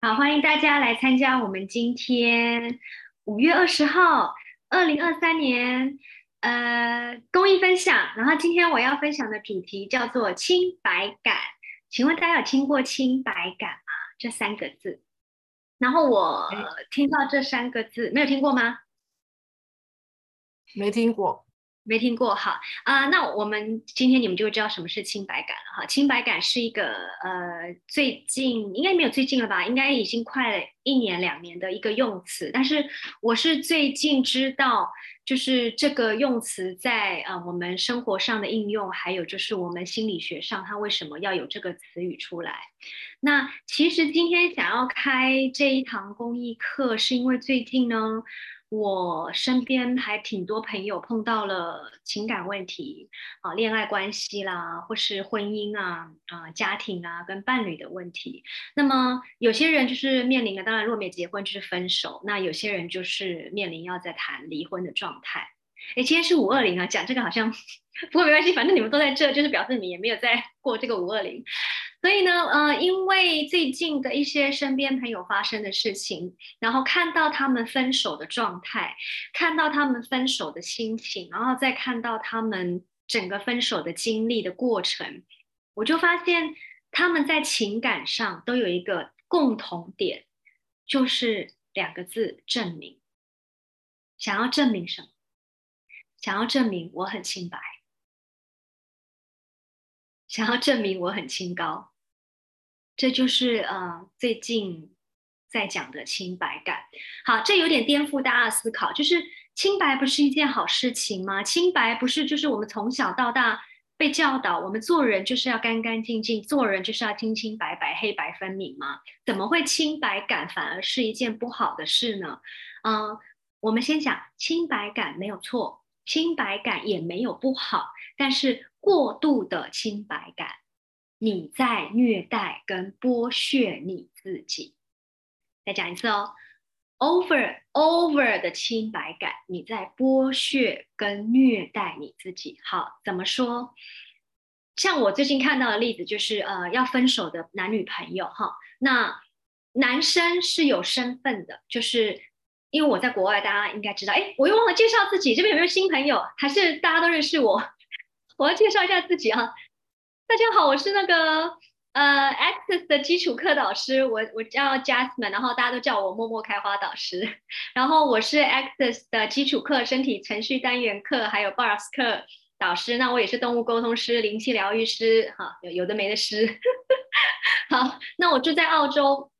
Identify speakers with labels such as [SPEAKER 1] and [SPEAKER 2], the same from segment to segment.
[SPEAKER 1] 好，欢迎大家来参加我们今天五月二十号，二零二三年呃公益分享。然后今天我要分享的主题叫做清白感。请问大家有听过清白感吗？这三个字。然后我听到这三个字，没有听过吗？
[SPEAKER 2] 没听过。
[SPEAKER 1] 没听过哈啊，那我们今天你们就知道什么是清白感了哈。清白感是一个呃，最近应该没有最近了吧？应该已经快一年两年的一个用词。但是我是最近知道，就是这个用词在啊我们生活上的应用，还有就是我们心理学上，它为什么要有这个词语出来？那其实今天想要开这一堂公益课，是因为最近呢。我身边还挺多朋友碰到了情感问题啊，恋爱关系啦，或是婚姻啊、啊家庭啊跟伴侣的问题。那么有些人就是面临了，当然若没结婚就是分手。那有些人就是面临要在谈离婚的状态。哎，今天是五二零啊，讲这个好像 不过没关系，反正你们都在这，就是表示你也没有在过这个五二零。所以呢，呃，因为最近的一些身边朋友发生的事情，然后看到他们分手的状态，看到他们分手的心情，然后再看到他们整个分手的经历的过程，我就发现他们在情感上都有一个共同点，就是两个字：证明。想要证明什么？想要证明我很清白。想要证明我很清高，这就是呃最近在讲的清白感。好，这有点颠覆大家的思考，就是清白不是一件好事情吗？清白不是就是我们从小到大被教导，我们做人就是要干干净净，做人就是要清清白白、黑白分明吗？怎么会清白感反而是一件不好的事呢？嗯，我们先讲清白感没有错，清白感也没有不好，但是。过度的清白感，你在虐待跟剥削你自己。再讲一次哦，over over 的清白感，你在剥削跟虐待你自己。好，怎么说？像我最近看到的例子，就是呃，要分手的男女朋友哈。那男生是有身份的，就是因为我在国外，大家应该知道。哎，我又忘了介绍自己，这边有没有新朋友？还是大家都认识我？我要介绍一下自己啊，大家好，我是那个呃 Access 的基础课导师，我我叫 Jasmine，然后大家都叫我默默开花导师，然后我是 Access 的基础课身体程序单元课还有 Bars 课导师，那我也是动物沟通师、灵气疗愈师，哈，有有的没的师，好，那我住在澳洲，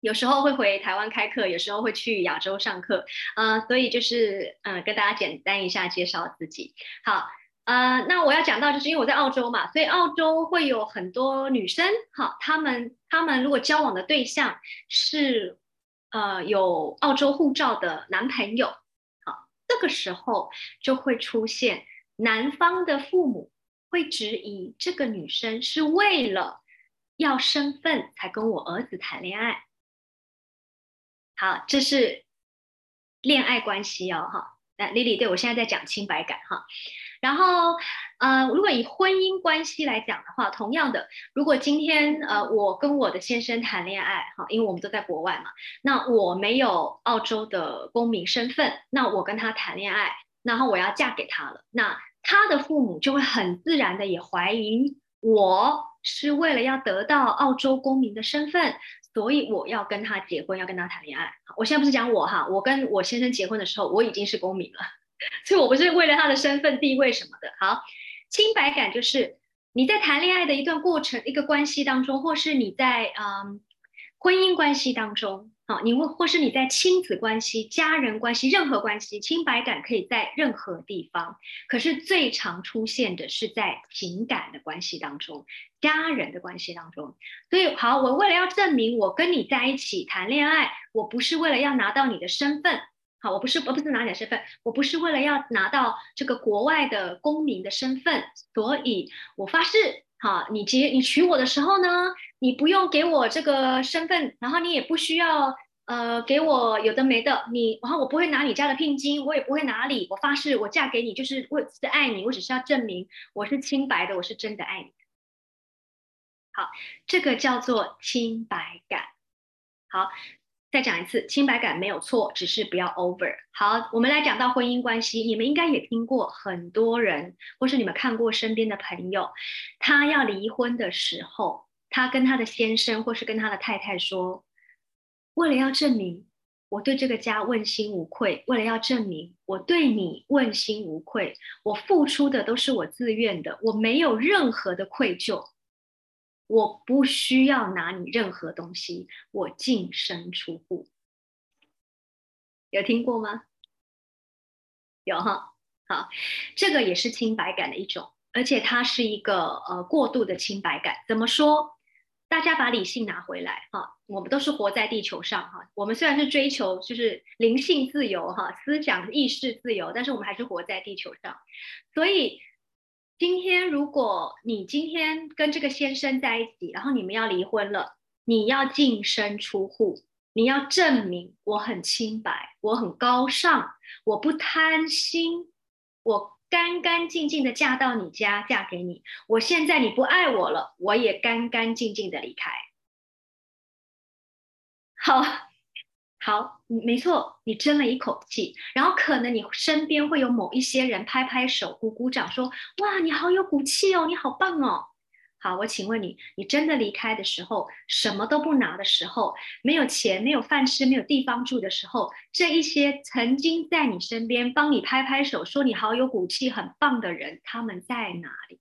[SPEAKER 1] 有时候会回台湾开课，有时候会去亚洲上课，呃，所以就是嗯，跟大家简单一下介绍自己，好。呃，那我要讲到，就是因为我在澳洲嘛，所以澳洲会有很多女生，好，她们她们如果交往的对象是呃有澳洲护照的男朋友，好，这个时候就会出现男方的父母会质疑这个女生是为了要身份才跟我儿子谈恋爱，好，这是恋爱关系哦，哈，那 Lily 对我现在在讲清白感哈。然后，呃，如果以婚姻关系来讲的话，同样的，如果今天呃我跟我的先生谈恋爱，哈，因为我们都在国外嘛，那我没有澳洲的公民身份，那我跟他谈恋爱，然后我要嫁给他了，那他的父母就会很自然的也怀疑我是为了要得到澳洲公民的身份，所以我要跟他结婚，要跟他谈恋爱。我现在不是讲我哈，我跟我先生结婚的时候，我已经是公民了。所以我不是为了他的身份地位什么的。好，清白感就是你在谈恋爱的一段过程、一个关系当中，或是你在嗯婚姻关系当中，好，你或或是你在亲子关系、家人关系、任何关系，清白感可以在任何地方。可是最常出现的是在情感的关系当中、家人的关系当中。所以，好，我为了要证明我跟你在一起谈恋爱，我不是为了要拿到你的身份。好，我不是，我不是拿你的身份，我不是为了要拿到这个国外的公民的身份，所以我发誓，好，你结你娶我的时候呢，你不用给我这个身份，然后你也不需要呃给我有的没的，你，然后我不会拿你家的聘金，我也不会拿礼，我发誓，我嫁给你就是为是爱你，我只是要证明我是清白的，我是真的爱你。好，这个叫做清白感。好，再讲一次，清白感没有错，只是不要 over。好，我们来讲到婚姻关系，你们应该也听过很多人，或是你们看过身边的朋友，他要离婚的时候，他跟他的先生或是跟他的太太说，为了要证明。我对这个家问心无愧，为了要证明我对你问心无愧，我付出的都是我自愿的，我没有任何的愧疚，我不需要拿你任何东西，我净身出户。有听过吗？有哈，好，这个也是清白感的一种，而且它是一个呃过度的清白感。怎么说？大家把理性拿回来哈，我们都是活在地球上哈。我们虽然是追求就是灵性自由哈，思想意识自由，但是我们还是活在地球上。所以今天如果你今天跟这个先生在一起，然后你们要离婚了，你要净身出户，你要证明我很清白，我很高尚，我不贪心，我。干干净净的嫁到你家，嫁给你。我现在你不爱我了，我也干干净净的离开。好，好，没错，你争了一口气，然后可能你身边会有某一些人拍拍手、鼓鼓掌，说：“哇，你好有骨气哦，你好棒哦。”好，我请问你，你真的离开的时候，什么都不拿的时候，没有钱、没有饭吃、没有地方住的时候，这一些曾经在你身边帮你拍拍手、说你好有骨气、很棒的人，他们在哪里？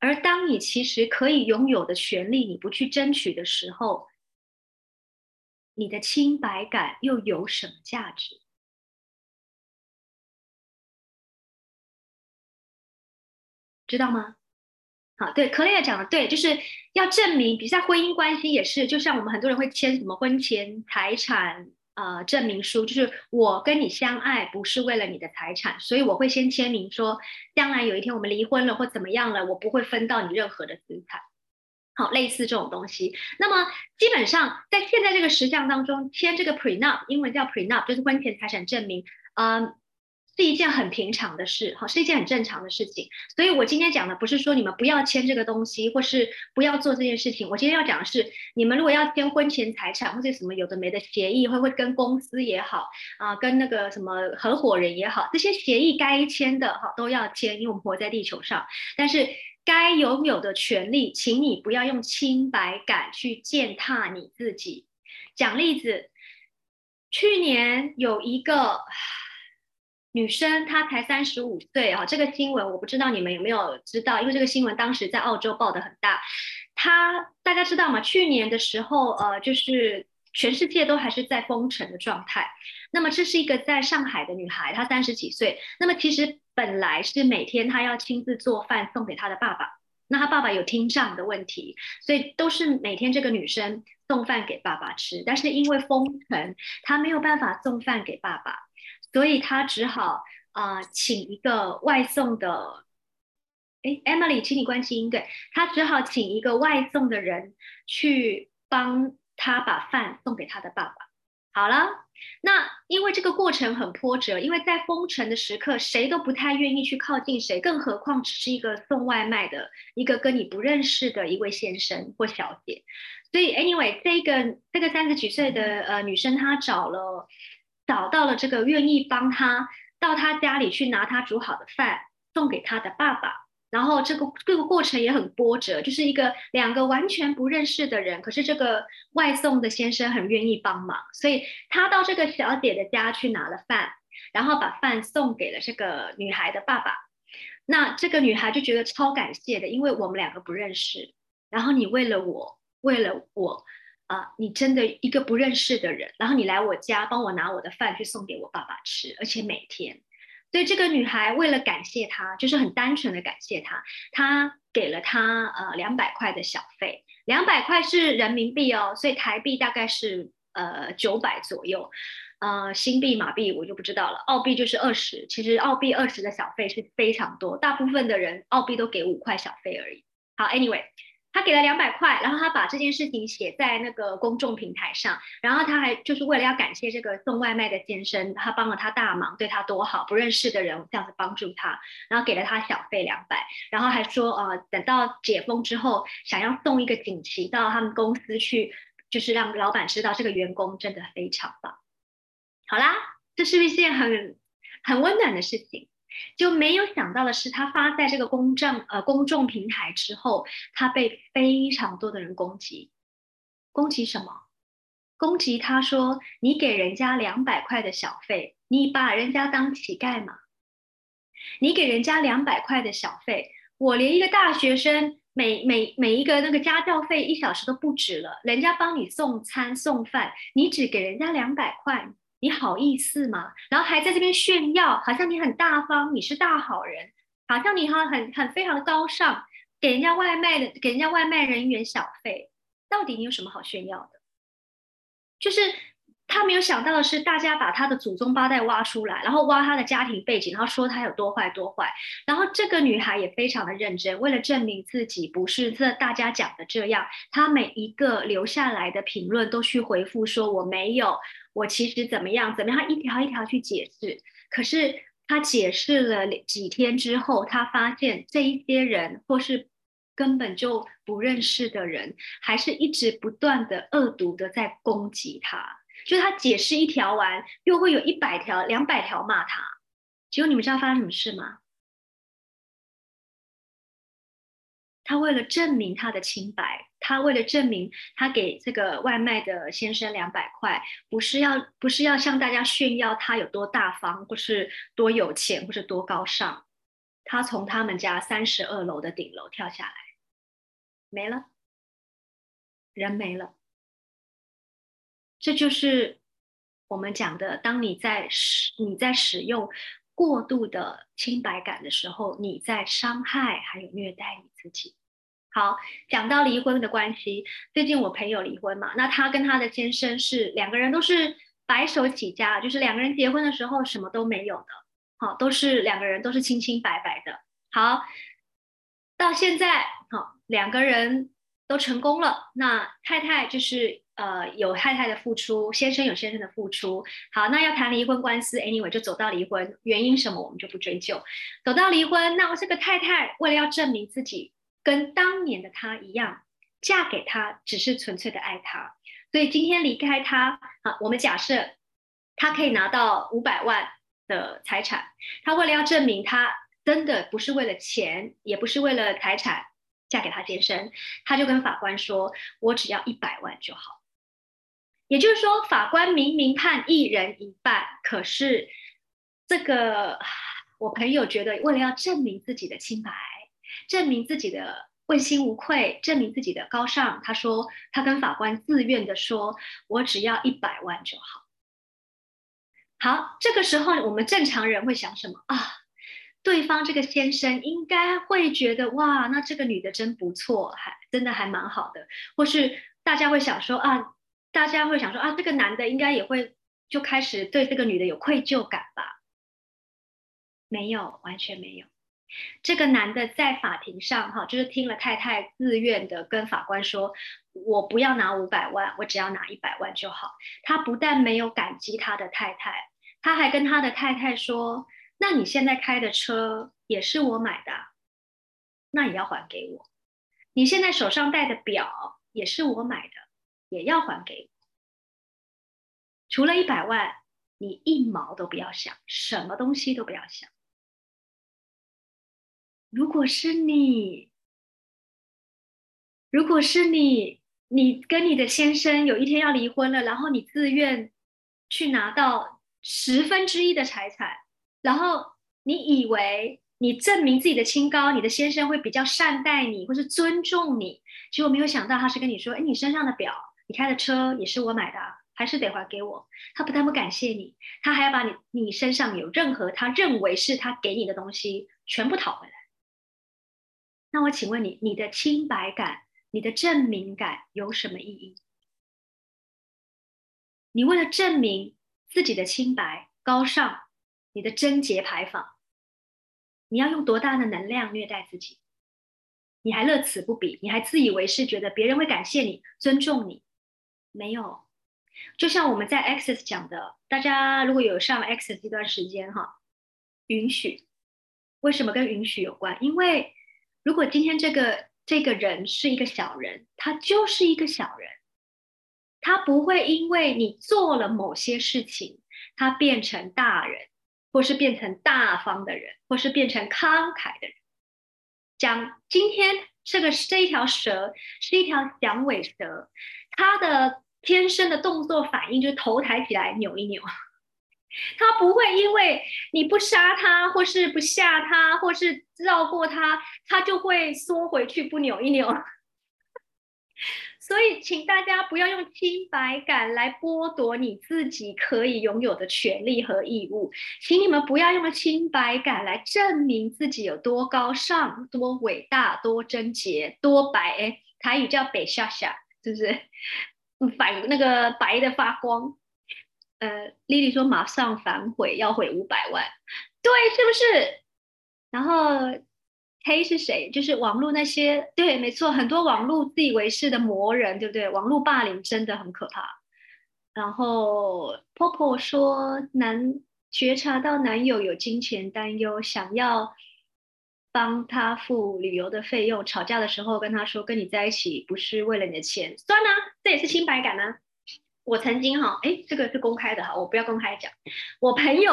[SPEAKER 1] 而当你其实可以拥有的权利，你不去争取的时候，你的清白感又有什么价值？知道吗？好，对，克莱尔讲的对，就是要证明，比如在婚姻关系也是，就像我们很多人会签什么婚前财产呃证明书，就是我跟你相爱不是为了你的财产，所以我会先签名说，将来有一天我们离婚了或怎么样了，我不会分到你任何的资产。好，类似这种东西。那么基本上在现在这个实相当中，签这个 prenup，英文叫 prenup，就是婚前财产证明，嗯。是一件很平常的事，好，是一件很正常的事情。所以我今天讲的不是说你们不要签这个东西，或是不要做这件事情。我今天要讲的是，你们如果要签婚前财产或者什么有的没的协议，会会跟公司也好啊，跟那个什么合伙人也好，这些协议该签的哈都要签，因为我们活在地球上。但是该拥有的权利，请你不要用清白感去践踏你自己。讲例子，去年有一个。女生她才三十五岁啊，这个新闻我不知道你们有没有知道，因为这个新闻当时在澳洲报的很大。她大家知道吗？去年的时候，呃，就是全世界都还是在封城的状态。那么这是一个在上海的女孩，她三十几岁。那么其实本来是每天她要亲自做饭送给她的爸爸，那她爸爸有听障的问题，所以都是每天这个女生送饭给爸爸吃。但是因为封城，她没有办法送饭给爸爸。所以他只好啊，请一个外送的，哎，Emily，请你关静音。对他只好请一个外送的人去帮他把饭送给他的爸爸。好了，那因为这个过程很波折，因为在封城的时刻，谁都不太愿意去靠近谁，更何况只是一个送外卖的一个跟你不认识的一位先生或小姐。所以，anyway，这个这个三十几岁的呃女生，她找了。找到了这个愿意帮她到她家里去拿她煮好的饭送给她的爸爸，然后这个这个过程也很波折，就是一个两个完全不认识的人，可是这个外送的先生很愿意帮忙，所以他到这个小姐的家去拿了饭，然后把饭送给了这个女孩的爸爸。那这个女孩就觉得超感谢的，因为我们两个不认识，然后你为了我，为了我。啊，你真的一个不认识的人，然后你来我家帮我拿我的饭去送给我爸爸吃，而且每天。所以这个女孩为了感谢他，就是很单纯的感谢他，她给了他呃两百块的小费，两百块是人民币哦，所以台币大概是呃九百左右，呃新币马币我就不知道了，澳币就是二十，其实澳币二十的小费是非常多，大部分的人澳币都给五块小费而已。好，anyway。他给了两百块，然后他把这件事情写在那个公众平台上，然后他还就是为了要感谢这个送外卖的先生，他帮了他大忙，对他多好，不认识的人这样子帮助他，然后给了他小费两百，然后还说呃，等到解封之后，想要送一个锦旗到他们公司去，就是让老板知道这个员工真的非常棒。好啦，这是不是一件很很温暖的事情？就没有想到的是，他发在这个公众呃公众平台之后，他被非常多的人攻击。攻击什么？攻击他说你给人家两百块的小费，你把人家当乞丐吗？你给人家两百块的小费，我连一个大学生每每每一个那个家教费一小时都不止了，人家帮你送餐送饭，你只给人家两百块。你好意思吗？然后还在这边炫耀，好像你很大方，你是大好人，好像你哈很很非常的高尚，给人家外卖的，给人家外卖人员小费，到底你有什么好炫耀的？就是。他没有想到的是，大家把他的祖宗八代挖出来，然后挖他的家庭背景，然后说他有多坏多坏。然后这个女孩也非常的认真，为了证明自己不是这大家讲的这样，她每一个留下来的评论都去回复说我没有，我其实怎么样怎么样，一条一条去解释。可是他解释了几天之后，他发现这一些人或是根本就不认识的人，还是一直不断的恶毒的在攻击他。就他解释一条完，又会有一百条、两百条骂他。结果你们知道发生什么事吗？他为了证明他的清白，他为了证明他给这个外卖的先生两百块，不是要不是要向大家炫耀他有多大方，或是多有钱，或是多高尚。他从他们家三十二楼的顶楼跳下来，没了，人没了。这就是我们讲的，当你在使你在使用过度的清白感的时候，你在伤害还有虐待你自己。好，讲到离婚的关系，最近我朋友离婚嘛，那他跟他的先生是两个人都是白手起家，就是两个人结婚的时候什么都没有的，好，都是两个人都是清清白白的。好，到现在好，两个人都成功了，那太太就是。呃，有太太的付出，先生有先生的付出。好，那要谈离婚官司，anyway 就走到离婚，原因什么我们就不追究。走到离婚，那我这个太太为了要证明自己跟当年的他一样，嫁给他只是纯粹的爱他，所以今天离开他，好，我们假设他可以拿到五百万的财产，他为了要证明他真的不是为了钱，也不是为了财产嫁给他先生，他就跟法官说：“我只要一百万就好。”也就是说，法官明明判一人一半，可是这个我朋友觉得，为了要证明自己的清白，证明自己的问心无愧，证明自己的高尚，他说他跟法官自愿的说：“我只要一百万就好。”好，这个时候我们正常人会想什么啊？对方这个先生应该会觉得哇，那这个女的真不错，还真的还蛮好的，或是大家会想说啊。大家会想说啊，这个男的应该也会就开始对这个女的有愧疚感吧？没有，完全没有。这个男的在法庭上哈，就是听了太太自愿的跟法官说，我不要拿五百万，我只要拿一百万就好。他不但没有感激他的太太，他还跟他的太太说，那你现在开的车也是我买的，那也要还给我。你现在手上戴的表也是我买的。也要还给我，除了一百万，你一毛都不要想，什么东西都不要想。如果是你，如果是你，你跟你的先生有一天要离婚了，然后你自愿去拿到十分之一的财产，然后你以为你证明自己的清高，你的先生会比较善待你，或是尊重你，结果没有想到他是跟你说：“哎，你身上的表。”你开的车也是我买的，还是得还给我。他不但不感谢你，他还要把你你身上有任何他认为是他给你的东西全部讨回来。那我请问你，你的清白感、你的证明感有什么意义？你为了证明自己的清白、高尚，你的贞洁牌坊，你要用多大的能量虐待自己？你还乐此不疲，你还自以为是，觉得别人会感谢你、尊重你，没有。就像我们在 Access 讲的，大家如果有上 Access 这段时间哈，允许，为什么跟允许有关？因为如果今天这个这个人是一个小人，他就是一个小人，他不会因为你做了某些事情，他变成大人，或是变成大方的人，或是变成慷慨的人。讲今天这个这一条蛇是一条响尾蛇，它的天生的动作反应就是头抬起来扭一扭，它不会因为你不杀它，或是不吓它，或是绕过它，它就会缩回去不扭一扭。所以，请大家不要用清白感来剥夺你自己可以拥有的权利和义务，请你们不要用清白感来证明自己有多高尚、多伟大、多贞洁、多白。台语叫北下下，是不是？反那个白的发光。呃，丽丽说马上反悔，要回五百万，对，是不是？然后。黑是谁？就是网络那些，对，没错，很多网络自以为是的魔人，对不对？网络霸凌真的很可怕。然后婆婆说，男觉察到男友有金钱担忧，想要帮他付旅游的费用，吵架的时候跟他说，跟你在一起不是为了你的钱，算啊，这也是清白感呢。我曾经哈，哎，这个是公开的哈，我不要公开讲，我朋友。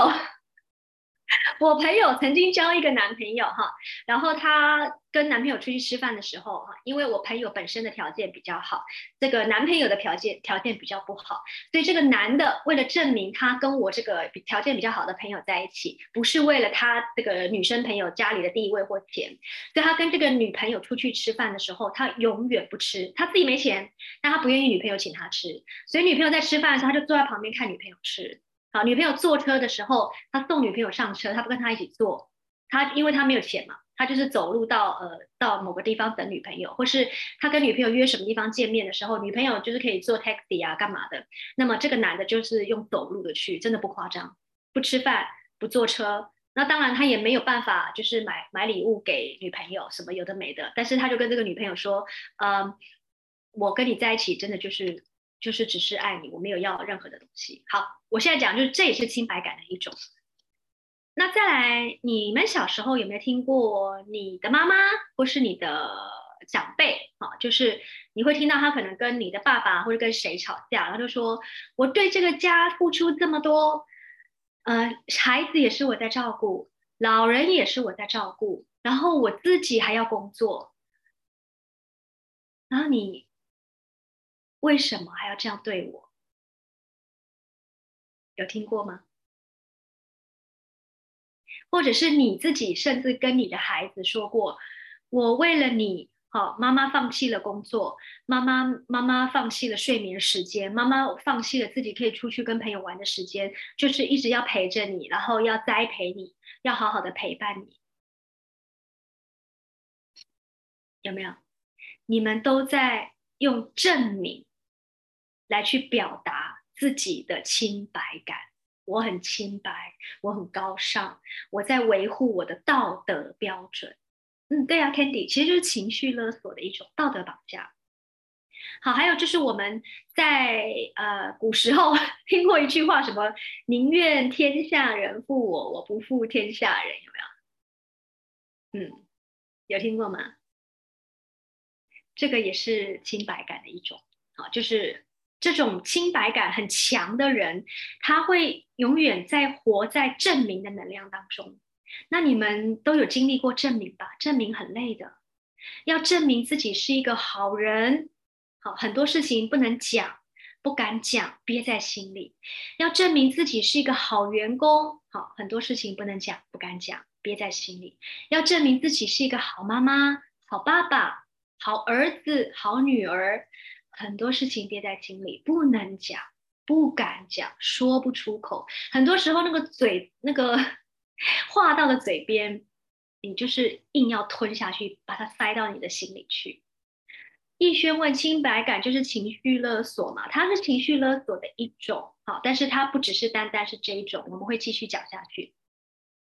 [SPEAKER 1] 我朋友曾经交一个男朋友哈，然后他跟男朋友出去吃饭的时候哈，因为我朋友本身的条件比较好，这个男朋友的条件条件比较不好，所以这个男的为了证明他跟我这个条件比较好的朋友在一起，不是为了他这个女生朋友家里的地位或钱，所以他跟这个女朋友出去吃饭的时候，他永远不吃，他自己没钱，但他不愿意女朋友请他吃，所以女朋友在吃饭的时候，他就坐在旁边看女朋友吃。好，女朋友坐车的时候，他送女朋友上车，他不跟他一起坐，他因为他没有钱嘛，他就是走路到呃到某个地方等女朋友，或是他跟女朋友约什么地方见面的时候，女朋友就是可以坐 taxi 啊干嘛的，那么这个男的就是用走路的去，真的不夸张，不吃饭不坐车，那当然他也没有办法就是买买礼物给女朋友什么有的没的，但是他就跟这个女朋友说，嗯，我跟你在一起真的就是。就是只是爱你，我没有要任何的东西。好，我现在讲就是这也是清白感的一种。那再来，你们小时候有没有听过你的妈妈或是你的长辈啊？就是你会听到他可能跟你的爸爸或者跟谁吵架，然后就说我对这个家付出这么多，呃，孩子也是我在照顾，老人也是我在照顾，然后我自己还要工作，然后你。为什么还要这样对我？有听过吗？或者是你自己甚至跟你的孩子说过：“我为了你，好，妈妈放弃了工作，妈妈妈妈放弃了睡眠时间，妈妈放弃了自己可以出去跟朋友玩的时间，就是一直要陪着你，然后要栽培你，要好好的陪伴你。”有没有？你们都在用证明。来去表达自己的清白感，我很清白，我很高尚，我在维护我的道德标准。嗯，对啊，Candy，其实就是情绪勒索的一种道德绑架。好，还有就是我们在呃古时候 听过一句话，什么“宁愿天下人负我，我不负天下人”，有没有？嗯，有听过吗？这个也是清白感的一种。好，就是。这种清白感很强的人，他会永远在活在证明的能量当中。那你们都有经历过证明吧？证明很累的，要证明自己是一个好人，好很多事情不能讲，不敢讲，憋在心里；要证明自己是一个好员工，好很多事情不能讲，不敢讲，憋在心里；要证明自己是一个好妈妈、好爸爸、好儿子、好女儿。很多事情憋在心里，不能讲，不敢讲，说不出口。很多时候，那个嘴，那个 话到了嘴边，你就是硬要吞下去，把它塞到你的心里去。逸轩问：清白感就是情绪勒索嘛？它是情绪勒索的一种，好，但是它不只是单单是这一种，我们会继续讲下去。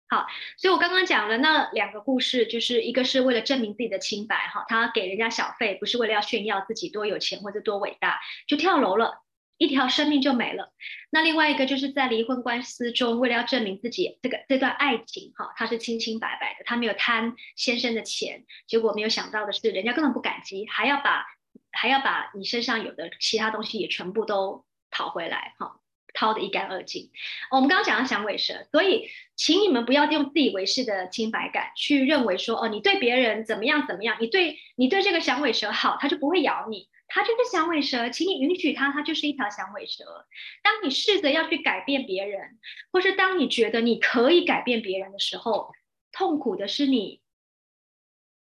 [SPEAKER 1] 好，所以我刚刚讲了那两个故事，就是一个是为了证明自己的清白，哈，他给人家小费不是为了要炫耀自己多有钱或者多伟大，就跳楼了，一条生命就没了。那另外一个就是在离婚官司中，为了要证明自己这个这段爱情，哈，他是清清白白的，他没有贪先生的钱，结果没有想到的是，人家根本不感激，还要把还要把你身上有的其他东西也全部都讨回来，哈。掏得一干二净。我们刚刚讲到响尾蛇，所以请你们不要用自以为是的清白感去认为说，哦，你对别人怎么样怎么样，你对你对这个响尾蛇好，它就不会咬你，它就是响尾蛇，请你允许它，它就是一条响尾蛇。当你试着要去改变别人，或是当你觉得你可以改变别人的时候，痛苦的是你。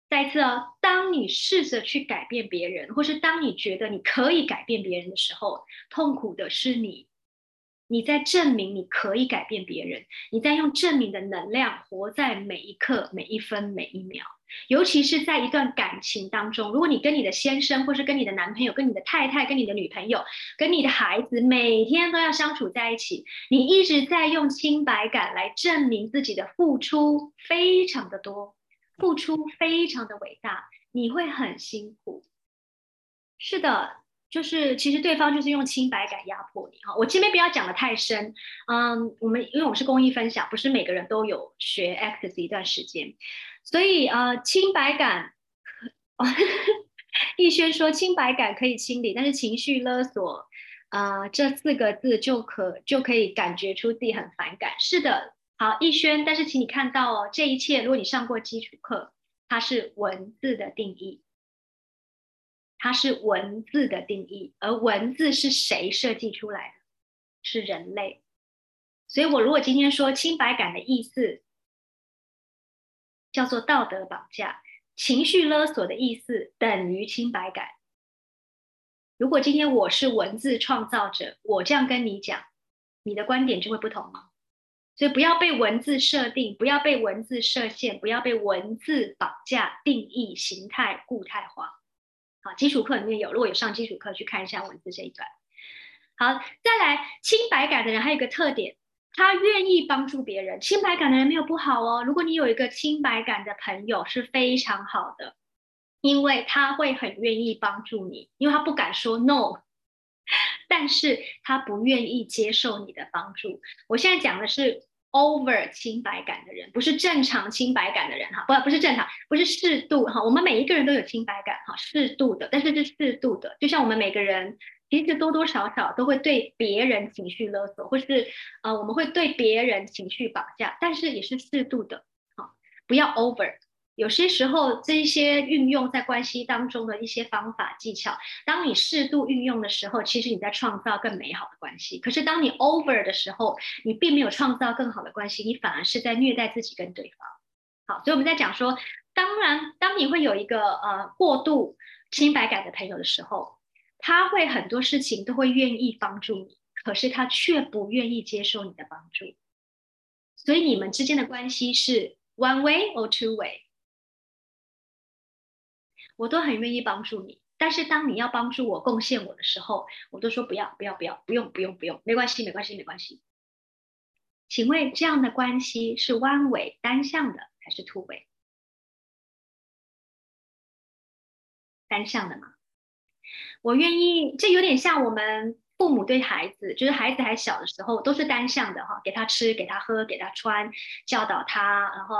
[SPEAKER 1] 再一次哦，当你试着去改变别人，或是当你觉得你可以改变别人的时候，痛苦的是你。你在证明你可以改变别人，你在用证明的能量活在每一刻、每一分、每一秒，尤其是在一段感情当中。如果你跟你的先生，或是跟你的男朋友、跟你的太太、跟你的女朋友、跟你的孩子，每天都要相处在一起，你一直在用清白感来证明自己的付出非常的多，付出非常的伟大，你会很辛苦。是的。就是其实对方就是用清白感压迫你哈，我前面不要讲的太深，嗯，我们因为我们是公益分享，不是每个人都有学 Access 一段时间，所以呃，清白感，逸轩说清白感可以清理，但是情绪勒索，呃，这四个字就可就可以感觉出自己很反感。是的，好，逸轩，但是请你看到哦，这一切，如果你上过基础课，它是文字的定义。它是文字的定义，而文字是谁设计出来的？是人类。所以我如果今天说清白感的意思叫做道德绑架，情绪勒索的意思等于清白感。如果今天我是文字创造者，我这样跟你讲，你的观点就会不同吗？所以不要被文字设定，不要被文字设限，不要被文字绑架、定义、形态固态化。啊，基础课里面有，如果有上基础课，去看一下文字这一段。好，再来，清白感的人还有一个特点，他愿意帮助别人。清白感的人没有不好哦，如果你有一个清白感的朋友是非常好的，因为他会很愿意帮助你，因为他不敢说 no，但是他不愿意接受你的帮助。我现在讲的是。Over 清白感的人，不是正常清白感的人哈，不不是正常，不是适度哈。我们每一个人都有清白感哈，适度的，但是是适度的。就像我们每个人其实多多少少都会对别人情绪勒索，或是啊我们会对别人情绪绑架，但是也是适度的，好，不要 over。有些时候，这一些运用在关系当中的一些方法技巧，当你适度运用的时候，其实你在创造更美好的关系。可是当你 over 的时候，你并没有创造更好的关系，你反而是在虐待自己跟对方。好，所以我们在讲说，当然，当你会有一个呃过度清白感的朋友的时候，他会很多事情都会愿意帮助你，可是他却不愿意接受你的帮助。所以你们之间的关系是 one way or two way。我都很愿意帮助你，但是当你要帮助我、贡献我的时候，我都说不要、不要、不要、不用、不用、不用，没关系、没关系、没关系。请问这样的关系是弯尾单向的还是凸尾？单向的吗？我愿意，这有点像我们父母对孩子，就是孩子还小的时候都是单向的哈，给他吃、给他喝、给他穿，教导他，然后。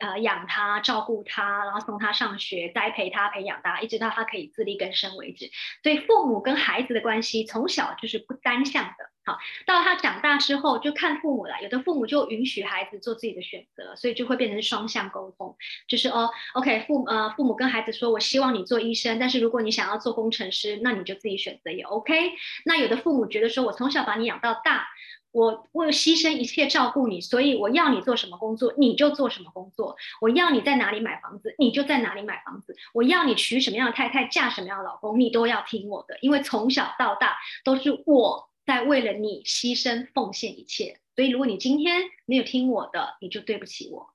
[SPEAKER 1] 呃，养他，照顾他，然后送他上学，栽培他，培养他，一直到他可以自力更生为止。所以父母跟孩子的关系从小就是不单向的。好，到他长大之后就看父母了。有的父母就允许孩子做自己的选择，所以就会变成双向沟通。就是哦，OK，父呃父母跟孩子说，我希望你做医生，但是如果你想要做工程师，那你就自己选择也 OK。那有的父母觉得说，我从小把你养到大。我为了牺牲一切照顾你，所以我要你做什么工作你就做什么工作。我要你在哪里买房子你就在哪里买房子。我要你娶什么样的太太嫁什么样的老公你都要听我的，因为从小到大都是我在为了你牺牲奉献一切。所以如果你今天没有听我的，你就对不起我，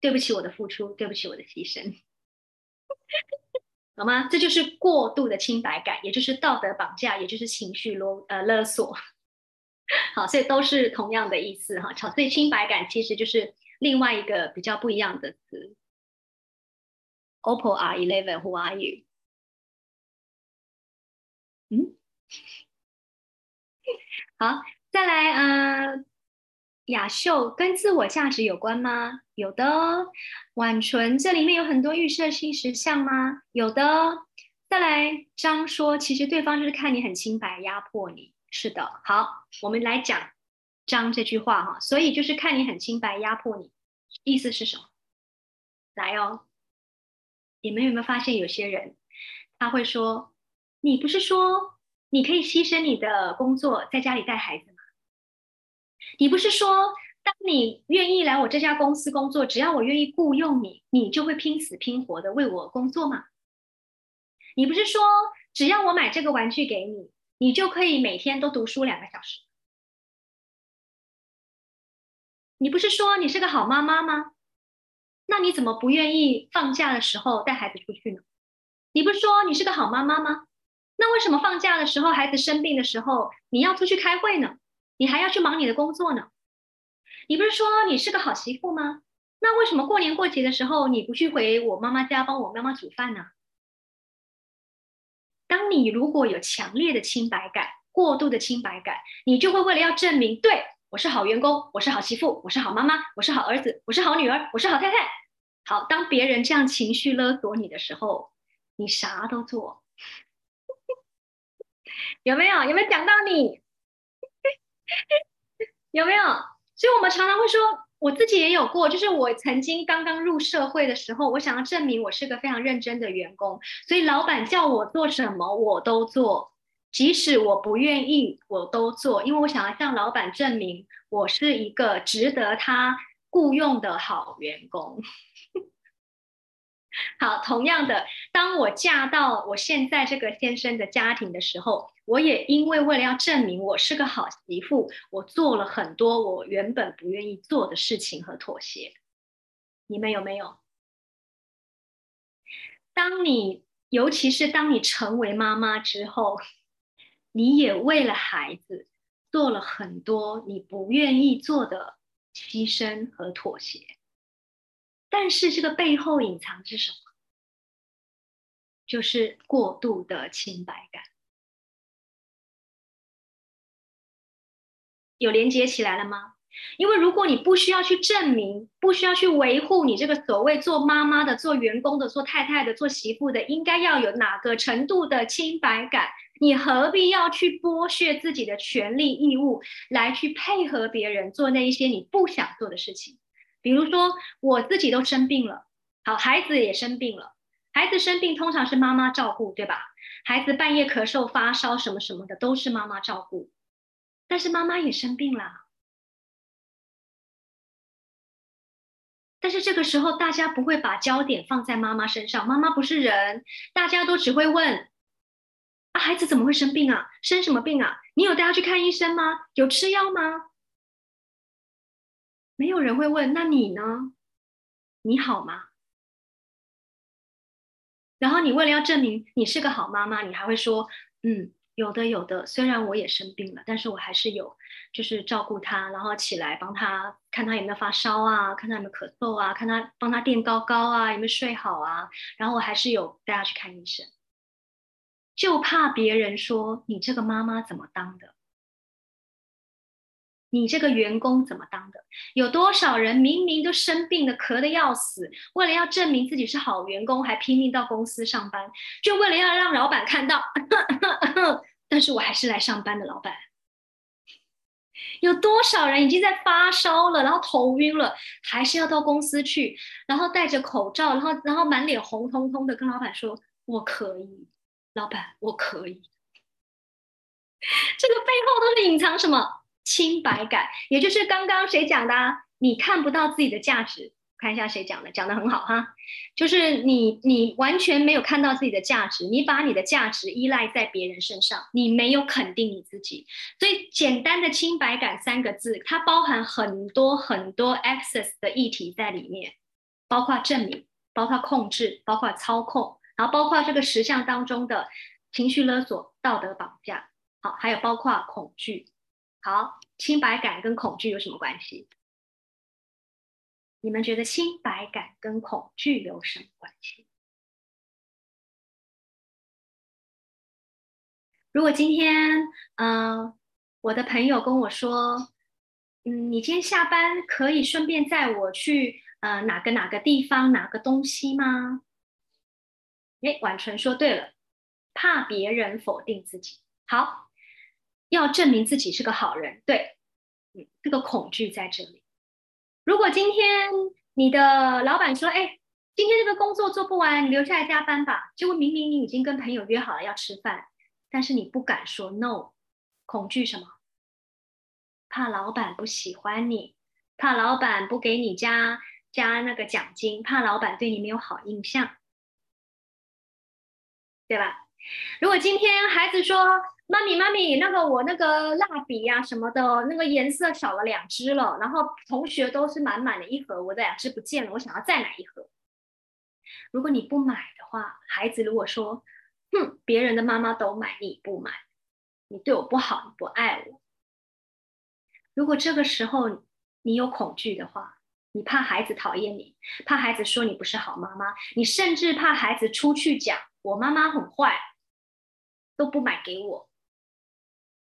[SPEAKER 1] 对不起我的付出，对不起我的牺牲，好吗？这就是过度的清白感，也就是道德绑架，也就是情绪勒呃勒索。好，所以都是同样的意思哈。所以清白感其实就是另外一个比较不一样的词。OPPO R Eleven Who are you？嗯，好，再来，呃，雅秀跟自我价值有关吗？有的。婉纯这里面有很多预设性实像吗？有的。再来，张说，其实对方就是看你很清白，压迫你。是的，好，我们来讲张这句话哈。所以就是看你很清白，压迫你，意思是什么？来哦，你们有没有发现有些人他会说，你不是说你可以牺牲你的工作在家里带孩子吗？你不是说当你愿意来我这家公司工作，只要我愿意雇佣你，你就会拼死拼活的为我工作吗？你不是说只要我买这个玩具给你，你就可以每天都读书两个小时？你不是说你是个好妈妈吗？那你怎么不愿意放假的时候带孩子出去呢？你不是说你是个好妈妈吗？那为什么放假的时候，孩子生病的时候，你要出去开会呢？你还要去忙你的工作呢？你不是说你是个好媳妇吗？那为什么过年过节的时候，你不去回我妈妈家帮我妈妈煮饭呢？你如果有强烈的清白感、过度的清白感，你就会为了要证明，对我是好员工，我是好媳妇，我是好妈妈，我是好儿子，我是好女儿，我是好太太。好，当别人这样情绪勒索你的时候，你啥都做，有没有？有没有讲到你？有没有？所以我们常常会说。我自己也有过，就是我曾经刚刚入社会的时候，我想要证明我是个非常认真的员工，所以老板叫我做什么我都做，即使我不愿意我都做，因为我想要向老板证明我是一个值得他雇佣的好员工。好，同样的，当我嫁到我现在这个先生的家庭的时候。我也因为为了要证明我是个好媳妇，我做了很多我原本不愿意做的事情和妥协。你们有没有？当你，尤其是当你成为妈妈之后，你也为了孩子做了很多你不愿意做的牺牲和妥协。但是这个背后隐藏是什么？就是过度的清白感。有连接起来了吗？因为如果你不需要去证明，不需要去维护你这个所谓做妈妈的、做员工的、做太太的、做媳妇的，应该要有哪个程度的清白感？你何必要去剥削自己的权利义务，来去配合别人做那一些你不想做的事情？比如说，我自己都生病了，好，孩子也生病了，孩子生病通常是妈妈照顾，对吧？孩子半夜咳嗽、发烧什么什么的，都是妈妈照顾。但是妈妈也生病了，但是这个时候大家不会把焦点放在妈妈身上，妈妈不是人，大家都只会问：啊，孩子怎么会生病啊？生什么病啊？你有带他去看医生吗？有吃药吗？没有人会问，那你呢？你好吗？然后你为了要证明你是个好妈妈，你还会说：嗯。有的有的，虽然我也生病了，但是我还是有，就是照顾他，然后起来帮他看他有没有发烧啊，看他有没有咳嗽啊，看他帮他垫高高啊，有没有睡好啊，然后我还是有带他去看医生，就怕别人说你这个妈妈怎么当的，你这个员工怎么当的？有多少人明明都生病了，咳得要死，为了要证明自己是好员工，还拼命到公司上班，就为了要让老板看到。但是我还是来上班的，老板。有多少人已经在发烧了，然后头晕了，还是要到公司去，然后戴着口罩，然后然后满脸红彤彤的跟老板说：“我可以，老板，我可以。”这个背后都是隐藏什么清白感？也就是刚刚谁讲的？你看不到自己的价值。看一下谁讲的，讲的很好哈，就是你，你完全没有看到自己的价值，你把你的价值依赖在别人身上，你没有肯定你自己，所以简单的清白感三个字，它包含很多很多 access 的议题在里面，包括证明，包括控制，包括操控，然后包括这个实相当中的情绪勒索、道德绑架，好，还有包括恐惧，好，清白感跟恐惧有什么关系？你们觉得清白感跟恐惧有什么关系？如果今天，嗯，我的朋友跟我说，嗯，你今天下班可以顺便载我去，呃，哪个哪个地方拿个东西吗？哎，婉纯说对了，怕别人否定自己，好，要证明自己是个好人，对，嗯，这个恐惧在这里。如果今天你的老板说：“哎，今天这个工作做不完，你留下来加班吧。”结果明明你已经跟朋友约好了要吃饭，但是你不敢说 “no”，恐惧什么？怕老板不喜欢你，怕老板不给你加加那个奖金，怕老板对你没有好印象，对吧？如果今天孩子说，妈咪，妈咪，那个我那个蜡笔呀什么的，那个颜色少了两支了。然后同学都是满满的一盒，我的两支不见了，我想要再买一盒。如果你不买的话，孩子如果说，哼，别人的妈妈都买，你不买，你对我不好，你不爱我。如果这个时候你有恐惧的话，你怕孩子讨厌你，怕孩子说你不是好妈妈，你甚至怕孩子出去讲我妈妈很坏，都不买给我。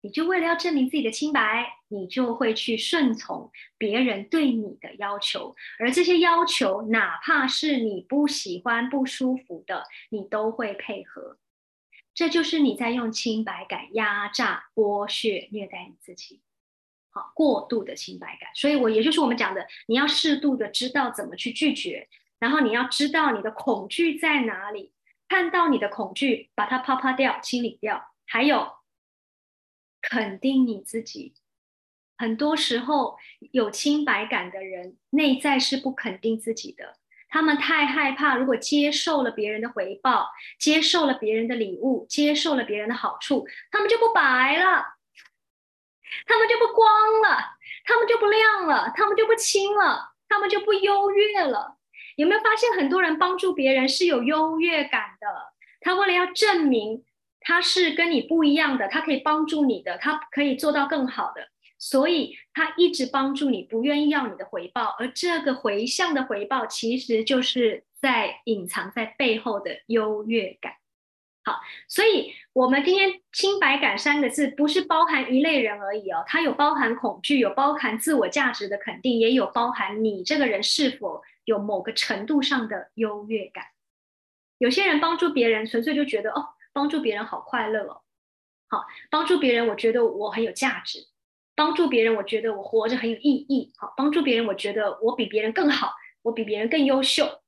[SPEAKER 1] 你就为了要证明自己的清白，你就会去顺从别人对你的要求，而这些要求，哪怕是你不喜欢、不舒服的，你都会配合。这就是你在用清白感压榨、剥削、虐待你自己，好过度的清白感。所以，我也就是我们讲的，你要适度的知道怎么去拒绝，然后你要知道你的恐惧在哪里，看到你的恐惧，把它啪啪掉、清理掉，还有。肯定你自己，很多时候有清白感的人，内在是不肯定自己的。他们太害怕，如果接受了别人的回报，接受了别人的礼物，接受了别人的好处，他们就不白了，他们就不光了，他们就不亮了，他们就不清了，他们就不优越了。有没有发现，很多人帮助别人是有优越感的？他为了要证明。他是跟你不一样的，他可以帮助你的，他可以做到更好的，所以他一直帮助你，不愿意要你的回报，而这个回向的回报，其实就是在隐藏在背后的优越感。好，所以我们今天“清白感”三个字，不是包含一类人而已哦，它有包含恐惧，有包含自我价值的肯定，也有包含你这个人是否有某个程度上的优越感。有些人帮助别人，纯粹就觉得哦。帮助别人好快乐哦，好帮助别人，我觉得我很有价值；帮助别人，我觉得我活着很有意义。好帮助别人，我觉得我比别人更好，我比别人更优秀。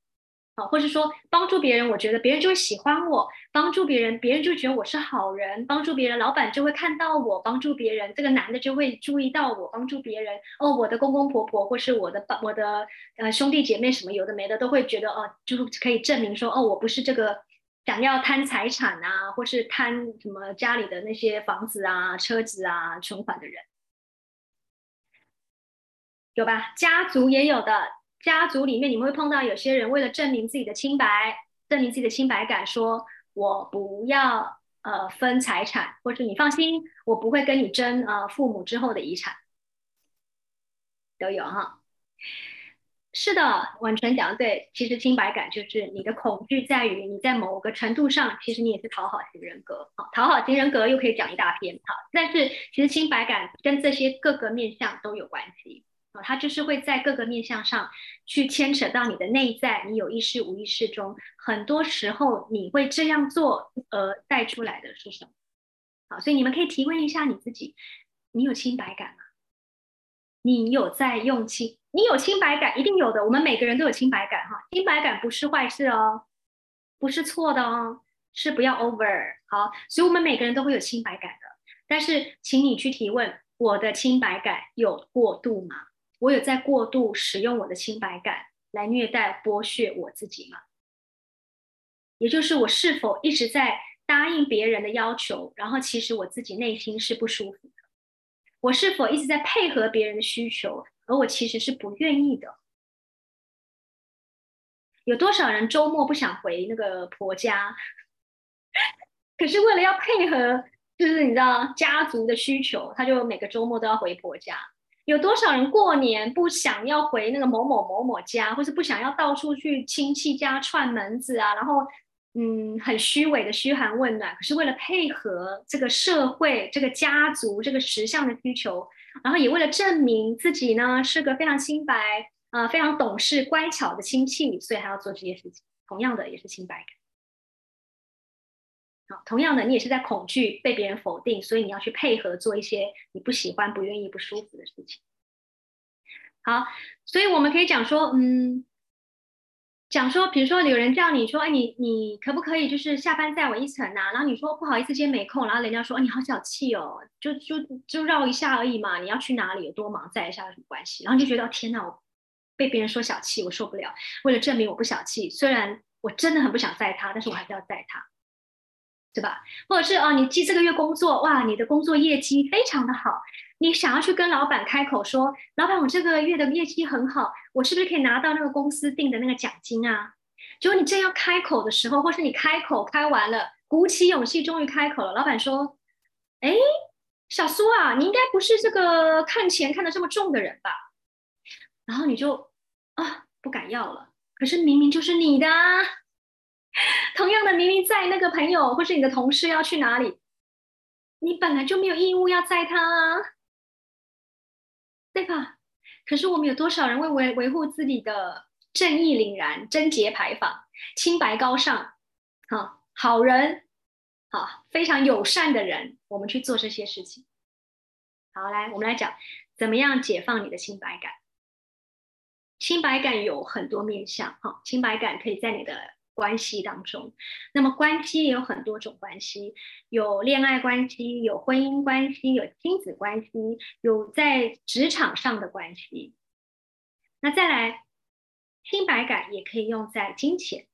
[SPEAKER 1] 或者说帮助别人，我觉得别人就会喜欢我；帮助别人，别人就觉得我是好人；帮助别人，老板就会看到我；帮助别人，这个男的就会注意到我；帮助别人，哦，我的公公婆婆或是我的我的呃兄弟姐妹什么有的没的，都会觉得哦，就可以证明说哦，我不是这个。想要贪财产啊，或是贪什么家里的那些房子啊、车子啊、存款的人，有吧？家族也有的，家族里面你们会碰到有些人为了证明自己的清白，证明自己的清白感，说我不要呃分财产，或者你放心，我不会跟你争呃父母之后的遗产，都有哈。是的，婉纯讲的对。其实清白感就是你的恐惧在于你在某个程度上，其实你也是讨好型人格。好，讨好型人格又可以讲一大篇。好，但是其实清白感跟这些各个面相都有关系。啊，它就是会在各个面相上去牵扯到你的内在，你有意识无意识中，很多时候你会这样做，而带出来的是什么？好，所以你们可以提问一下你自己：你有清白感吗？你有在用清？你有清白感，一定有的。我们每个人都有清白感，哈，清白感不是坏事哦，不是错的哦，是不要 over 好。所以，我们每个人都会有清白感的。但是，请你去提问：我的清白感有过度吗？我有在过度使用我的清白感来虐待、剥削我自己吗？也就是我是否一直在答应别人的要求，然后其实我自己内心是不舒服的？我是否一直在配合别人的需求？而我其实是不愿意的。有多少人周末不想回那个婆家？可是为了要配合，就是你知道家族的需求，他就每个周末都要回婆家。有多少人过年不想要回那个某某某某家，或是不想要到处去亲戚家串门子啊？然后，嗯，很虚伪的嘘寒问暖，可是为了配合这个社会、这个家族、这个时相的需求，然后也为了证明自己呢是个非常清白、啊非常懂事、乖巧的亲戚，所以还要做这些事情。同样的，也是清白感。好，同样的，你也是在恐惧被别人否定，所以你要去配合做一些你不喜欢、不愿意、不舒服的事情。好，所以我们可以讲说，嗯，讲说，比如说有人叫你说，哎，你你可不可以就是下班载我一程啊？然后你说不好意思，今天没空。然后人家说，你好小气哦，就就就绕一下而已嘛。你要去哪里？有多忙？载一下有什么关系？然后就觉得天哪，我被别人说小气，我受不了。为了证明我不小气，虽然我真的很不想载他，但是我还是要载他。对吧？或者是哦，你记这个月工作哇，你的工作业绩非常的好，你想要去跟老板开口说，老板，我这个月的业绩很好，我是不是可以拿到那个公司定的那个奖金啊？结果你正要开口的时候，或是你开口开完了，鼓起勇气终于开口了，老板说，哎，小苏啊，你应该不是这个看钱看得这么重的人吧？然后你就啊不敢要了，可是明明就是你的。同样的，明明在那个朋友或是你的同事要去哪里，你本来就没有义务要载他啊，对吧？可是我们有多少人为维维护自己的正义凛然、贞洁牌坊、清白高尚、哈好人、好非常友善的人，我们去做这些事情？好，来，我们来讲怎么样解放你的清白感。清白感有很多面向，哈，清白感可以在你的。关系当中，那么关系也有很多种关系，有恋爱关系，有婚姻关系，有亲子关系，有在职场上的关系。那再来，清白感也可以用在金钱，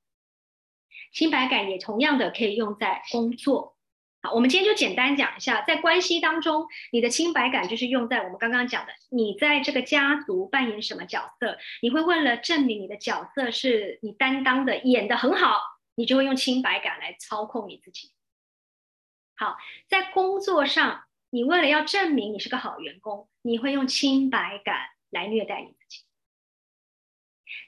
[SPEAKER 1] 清白感也同样的可以用在工作。好，我们今天就简单讲一下，在关系当中，你的清白感就是用在我们刚刚讲的，你在这个家族扮演什么角色？你会为了证明你的角色是你担当的，演的很好，你就会用清白感来操控你自己。好，在工作上，你为了要证明你是个好员工，你会用清白感来虐待你自己。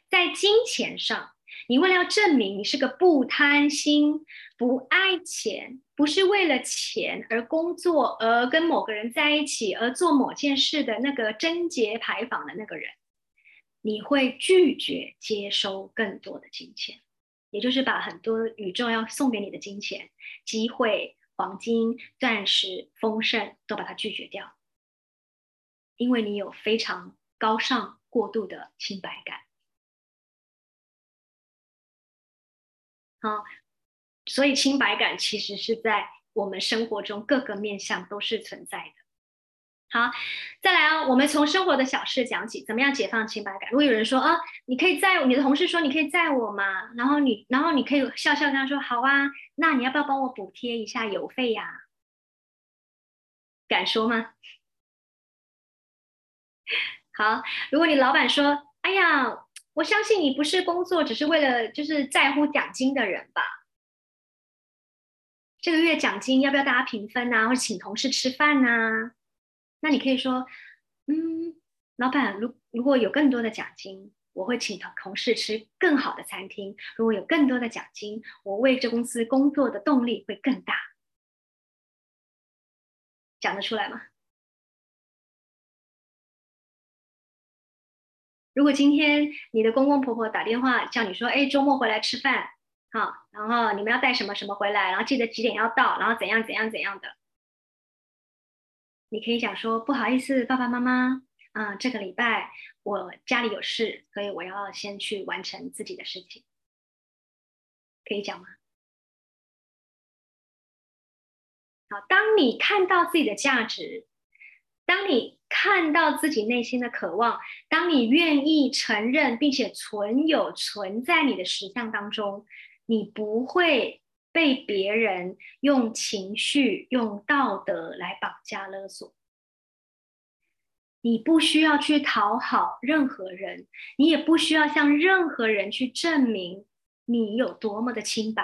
[SPEAKER 1] 在金钱上，你为了要证明你是个不贪心、不爱钱。不是为了钱而工作，而跟某个人在一起，而做某件事的那个贞洁牌坊的那个人，你会拒绝接收更多的金钱，也就是把很多宇宙要送给你的金钱、机会、黄金、钻石、丰盛都把它拒绝掉，因为你有非常高尚、过度的清白感。好。所以清白感其实是在我们生活中各个面向都是存在的。好，再来啊，我们从生活的小事讲起，怎么样解放清白感？如果有人说啊，你可以载你的同事说你可以载我吗？然后你，然后你可以笑笑跟他说好啊，那你要不要帮我补贴一下油费呀？敢说吗？好，如果你老板说，哎呀，我相信你不是工作只是为了就是在乎奖金的人吧？这个月奖金要不要大家平分呐？或者请同事吃饭呐？那你可以说，嗯，老板，如如果有更多的奖金，我会请同同事吃更好的餐厅。如果有更多的奖金，我为这公司工作的动力会更大。讲得出来吗？如果今天你的公公婆婆打电话叫你说，哎，周末回来吃饭。好，然后你们要带什么什么回来，然后记得几点要到，然后怎样怎样怎样的。你可以讲说不好意思，爸爸妈妈，啊，这个礼拜我家里有事，所以我要先去完成自己的事情。可以讲吗？好，当你看到自己的价值，当你看到自己内心的渴望，当你愿意承认并且存有存在你的实相当中。你不会被别人用情绪、用道德来绑架勒索。你不需要去讨好任何人，你也不需要向任何人去证明你有多么的清白，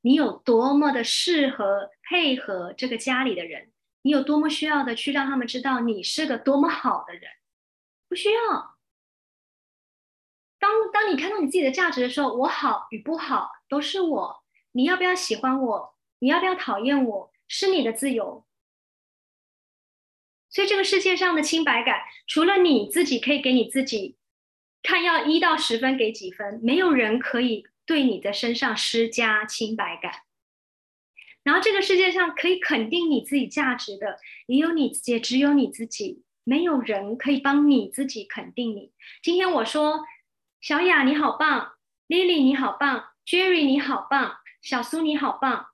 [SPEAKER 1] 你有多么的适合配合这个家里的人，你有多么需要的去让他们知道你是个多么好的人。不需要。当当你看到你自己的价值的时候，我好与不好都是我。你要不要喜欢我？你要不要讨厌我？是你的自由。所以这个世界上的清白感，除了你自己可以给你自己看，要一到十分给几分，没有人可以对你的身上施加清白感。然后这个世界上可以肯定你自己价值的，也有你，也只有你自己，没有人可以帮你自己肯定你。今天我说小雅你好棒，Lily 你好棒，Jerry 你好棒，小苏你好棒，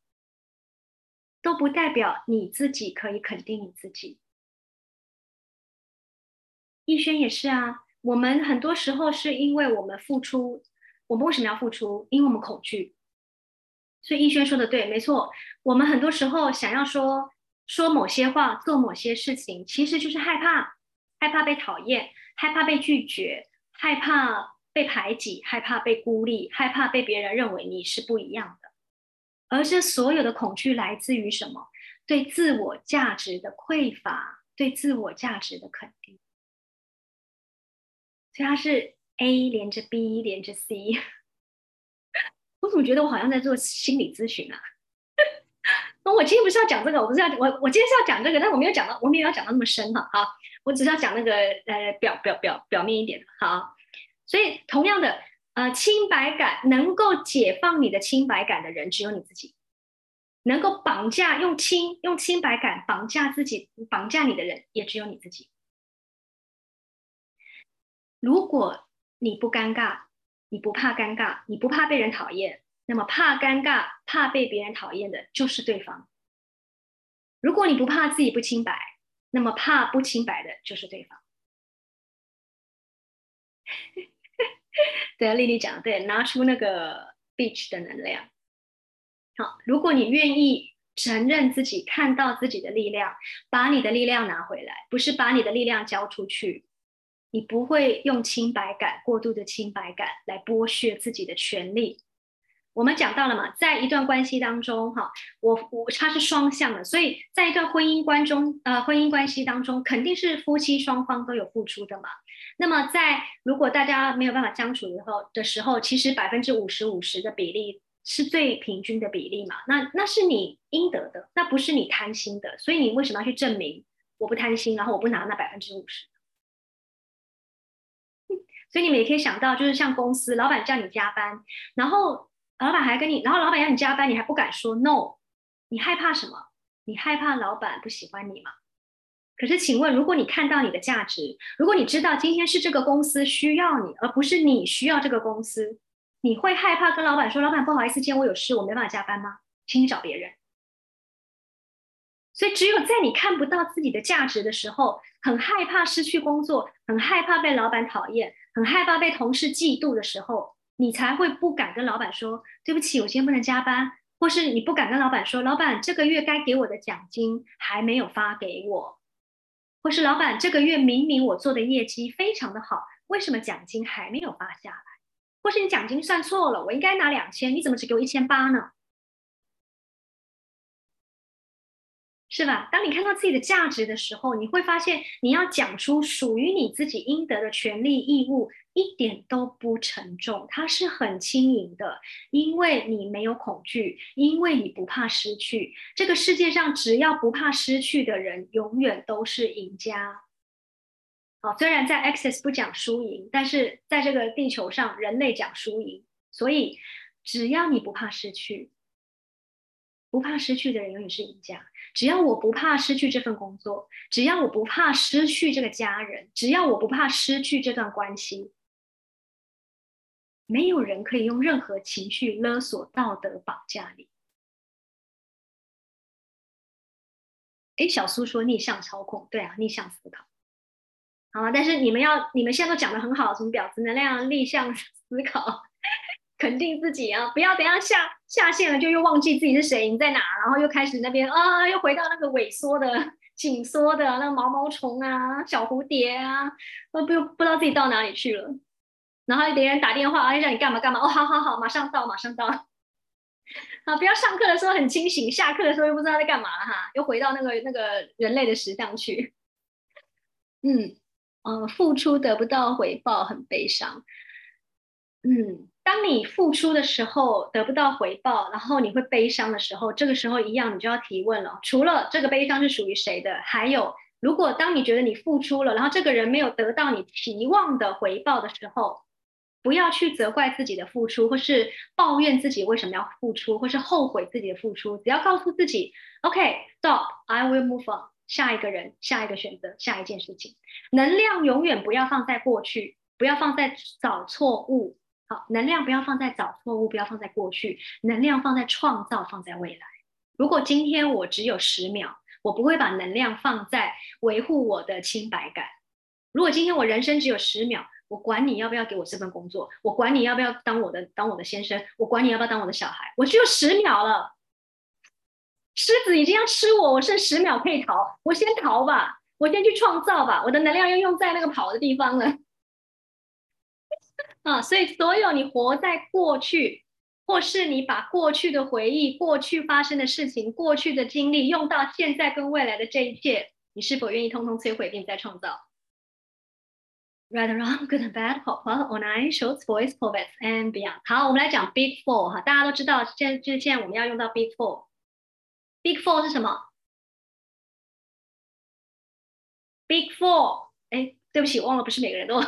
[SPEAKER 1] 都不代表你自己可以肯定你自己。逸轩也是啊，我们很多时候是因为我们付出，我们为什么要付出？因为我们恐惧。所以逸轩说的对，没错。我们很多时候想要说说某些话，做某些事情，其实就是害怕，害怕被讨厌，害怕被拒绝，害怕被排挤，害怕被孤立，害怕被别人认为你是不一样的。而这所有的恐惧来自于什么？对自我价值的匮乏，对自我价值的肯定。所以它是 A 连着 B 连着 C。我怎么觉得我好像在做心理咨询啊？那我今天不是要讲这个，我不是要我我今天是要讲这个，但我没有讲到，我没有要讲到那么深哈。好，我只是要讲那个呃表表表表面一点的。好，所以同样的呃清白感能够解放你的清白感的人，只有你自己；能够绑架用清用清白感绑架自己绑架你的人，也只有你自己。如果你不尴尬。你不怕尴尬，你不怕被人讨厌，那么怕尴尬、怕被别人讨厌的就是对方。如果你不怕自己不清白，那么怕不清白的就是对方。对，丽丽讲的对，拿出那个 beach 的能量。好，如果你愿意承认自己、看到自己的力量，把你的力量拿回来，不是把你的力量交出去。你不会用清白感、过度的清白感来剥削自己的权利。我们讲到了嘛，在一段关系当中，哈，我我它是双向的，所以在一段婚姻关中，呃，婚姻关系当中，肯定是夫妻双方都有付出的嘛。那么，在如果大家没有办法相处以后的时候，其实百分之五十五十的比例是最平均的比例嘛。那那是你应得的，那不是你贪心的。所以你为什么要去证明我不贪心，然后我不拿那百分之五十？所以你们也可以想到，就是像公司老板叫你加班，然后老板还跟你，然后老板要你加班，你还不敢说 no，你害怕什么？你害怕老板不喜欢你吗？可是，请问，如果你看到你的价值，如果你知道今天是这个公司需要你，而不是你需要这个公司，你会害怕跟老板说：“老板，不好意思，今天我有事，我没办法加班吗？请你找别人。”所以，只有在你看不到自己的价值的时候，很害怕失去工作，很害怕被老板讨厌。很害怕被同事嫉妒的时候，你才会不敢跟老板说对不起，我今天不能加班，或是你不敢跟老板说，老板这个月该给我的奖金还没有发给我，或是老板这个月明明我做的业绩非常的好，为什么奖金还没有发下来？或是你奖金算错了，我应该拿两千，你怎么只给我一千八呢？是吧？当你看到自己的价值的时候，你会发现，你要讲出属于你自己应得的权利义务，一点都不沉重，它是很轻盈的，因为你没有恐惧，因为你不怕失去。这个世界上，只要不怕失去的人，永远都是赢家。好，虽然在 Access 不讲输赢，但是在这个地球上，人类讲输赢。所以，只要你不怕失去，不怕失去的人，永远是赢家。只要我不怕失去这份工作，只要我不怕失去这个家人，只要我不怕失去这段关系，没有人可以用任何情绪勒索、道德绑架你。哎，小苏说逆向操控，对啊，逆向思考。好，但是你们要，你们现在都讲的很好，什么婊子能量、逆向思考。肯定自己啊！不要等下下下线了就又忘记自己是谁，你在哪，然后又开始那边啊，又回到那个萎缩的、紧缩的那个毛毛虫啊、小蝴蝶啊，都不不知道自己到哪里去了。然后别人打电话，哎，让你干嘛干嘛？哦，好好好，马上到，马上到。啊，不要上课的时候很清醒，下课的时候又不知道在干嘛了哈，又回到那个那个人类的实相去。嗯，呃，付出得不到回报，很悲伤。嗯，当你付出的时候得不到回报，然后你会悲伤的时候，这个时候一样，你就要提问了。除了这个悲伤是属于谁的，还有，如果当你觉得你付出了，然后这个人没有得到你期望的回报的时候，不要去责怪自己的付出，或是抱怨自己为什么要付出，或是后悔自己的付出。只要告诉自己，OK，stop，I will move on，下一个人，下一个选择，下一件事情。能量永远不要放在过去，不要放在找错误。好，能量不要放在找错误，不要放在过去，能量放在创造，放在未来。如果今天我只有十秒，我不会把能量放在维护我的清白感。如果今天我人生只有十秒，我管你要不要给我这份工作，我管你要不要当我的当我的先生，我管你要不要当我的小孩，我只有十秒了。狮子已经要吃我，我剩十秒可以逃，我先逃吧，我先去创造吧，我的能量要用在那个跑的地方了。啊，所以所有你活在过去，或是你把过去的回忆、过去发生的事情、过去的经历用到现在跟未来的这一切，你是否愿意通通摧毁并再创造？Right, wrong, good and bad, pop, online, shorts, boys, poets, and beyond。好，我们来讲 Big Four 哈，大家都知道，现在就是现在我们要用到 Big Four。Big Four 是什么？Big Four，哎，对不起，忘了，不是每个人都。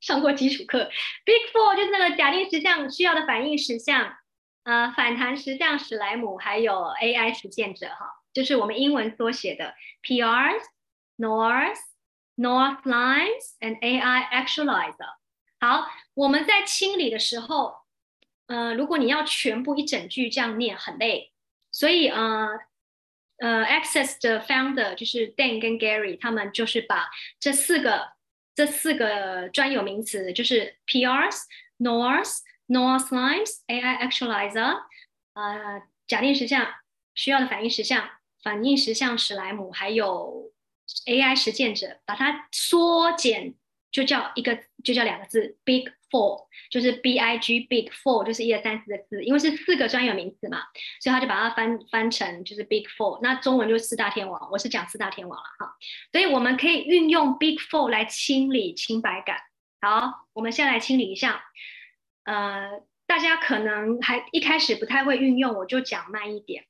[SPEAKER 1] 上过基础课，Big Four 就是那个假定实相需要的反应实相，呃，反弹实相史莱姆，还有 AI 实践者哈，就是我们英文缩写的 PRs、North、Northlines and AI Actualizer。好，我们在清理的时候，呃，如果你要全部一整句这样念，很累，所以呃呃，Access 的 Founder 就是 Dan 跟 Gary，他们就是把这四个。这四个专有名词就是 PRs、North、Northlines、AI Actualizer，呃，假定实像需要的反应实像、反应实像史莱姆，还有 AI 实践者，把它缩减就叫一个，就叫两个字，Big。Four 就是 B I G Big Four 就是一二三四的字，因为是四个专有名词嘛，所以他就把它翻翻成就是 Big Four。那中文就是四大天王，我是讲四大天王了哈。所以我们可以运用 Big Four 来清理清白感。好，我们先来清理一下。呃，大家可能还一开始不太会运用，我就讲慢一点。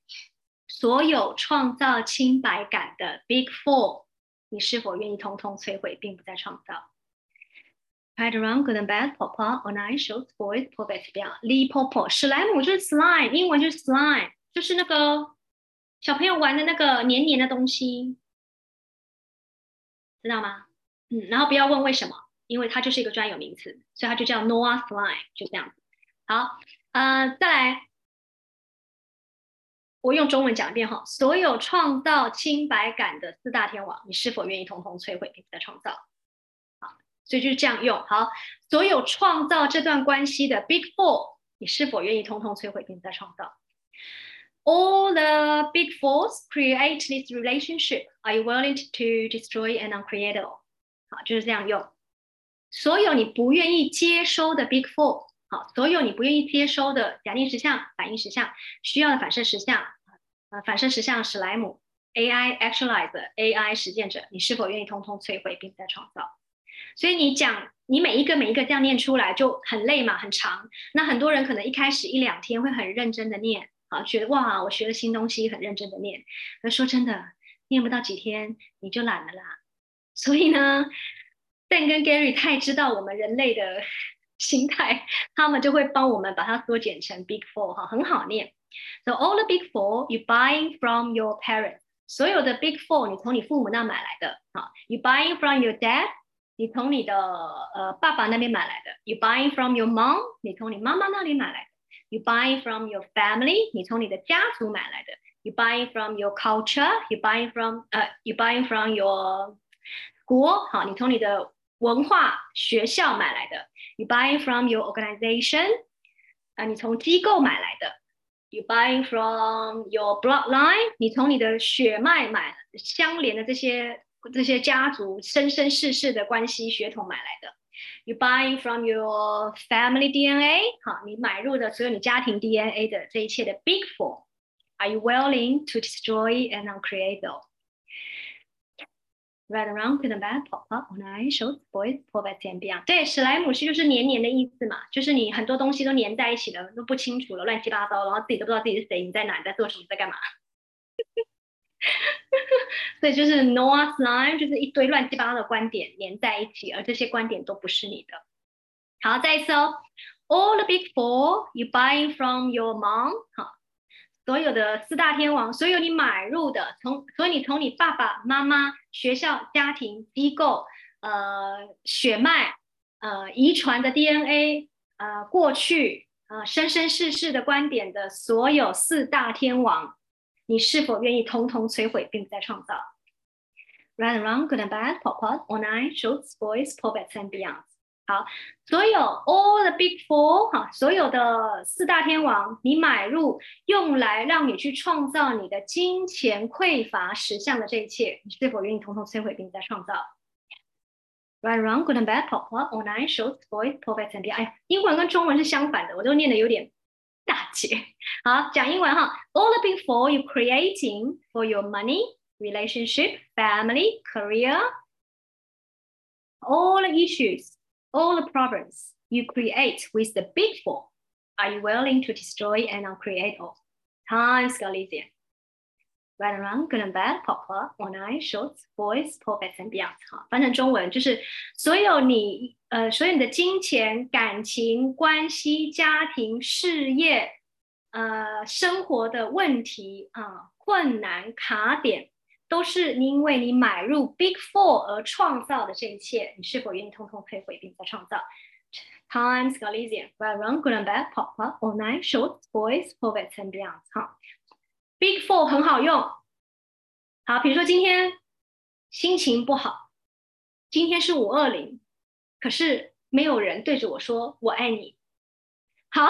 [SPEAKER 1] 所有创造清白感的 Big Four，你是否愿意通通摧毁，并不再创造？Right, wrong, good and bad, papa, on I shows boys, pop back 边，li popo，史莱姆就是 slime，英文就是 slime，就是那个小朋友玩的那个黏黏的东西，知道吗？嗯，然后不要问为什么，因为它就是一个专有名词，所以它就叫 Noah slime，就这样子。好，呃，再来，我用中文讲一遍哈，所有创造清白感的四大天王，你是否愿意通通摧毁并再创造？所以就是这样用好，所有创造这段关系的 Big Four，你是否愿意通通摧毁并再创造？All the Big Fours create this relationship. Are you willing to destroy and uncreate all？好，就是这样用。所有你不愿意接收的 Big Four，好，所有你不愿意接收的假定实相、反应实相、需要的反射实相，呃，反射实相史莱姆 AI Actualizer AI 实践者，你是否愿意通通摧毁并再创造？所以你讲，你每一个每一个这样念出来就很累嘛，很长。那很多人可能一开始一两天会很认真的念，啊，觉得哇，我学了新东西，很认真的念。那说真的，念不到几天你就懒了啦。所以呢，Ben 跟 Gary 太知道我们人类的心态，他们就会帮我们把它缩减成 Big Four 哈，很好念。So all the Big Four you buying from your parents，所有的 Big Four 你从你父母那买来的，啊，You buying from your dad。你从你的呃爸爸那边买来的，you buying from your mom，你从你妈妈那里买来的，you buy from your family，你从你的家族买来的，you buy from your culture，you buy from 呃，you buy from your 国，好，你从你的文化学校买来的，you buy from your organization，啊，你从机构买来的，you buy from your bloodline，你从你的血脉买相连的这些。这些家族生生世世的关系血统买来的，you buying from your family DNA，好，你买入的所有你家庭 DNA 的这一切的 big four，are you willing to destroy and uncreate them？Right around, good and bad, pop up, on I shows, boys, pull back and beyond。对，史莱姆是就是黏黏的意思嘛，就是你很多东西都黏在一起了，都不清楚了，乱七八糟，然后自己都不知道自己是谁，你在哪，你在做什么，在干嘛。所以就是 Noah's line，就是一堆乱七八糟的观点连在一起，而这些观点都不是你的。好，再一次哦，All the big four you buying from your mom，好。所有的四大天王，所有你买入的，从所以你从你爸爸妈妈、学校、家庭、机构、呃血脉、呃遗传的 DNA、呃过去、呃生生世世的观点的所有四大天王，你是否愿意通通摧毁，并不再创造？Right and wrong, good and bad, pop up, online, shorts, boys, p o p e t s and beyond. 好，所有 all the big four 哈，所有的四大天王，你买入用来让你去创造你的金钱匮乏实相的这一切，你是否愿意统统摧毁并再创造？Right, wrong, good and bad, pop up, online, short, boys, poets and beyond。哎，英文跟中文是相反的，我都念的有点大结。好，讲英文哈，all the big four you creating for your money, relationship, family, career, all the issues. all the problems you create with the big four, are you willing to destroy and uncreate all? Times Galician. Right around, good and bad, popular, online, shorts, boys, poets and beyond. 好，翻成中文就是所有你呃，所有你的金钱、感情关系、家庭、事业、呃，生活的问题啊、困难、卡点，都是因为你买入 Big Four 而创造的这一切，你是否愿意通通摧毁并再创造？Times Galician, well run, good and bad, pop up, all night, short, boys, poets and beyond。好 ，Big Four 很好用。好，比如说今天心情不好，今天是五二零，可是没有人对着我说我爱你。好，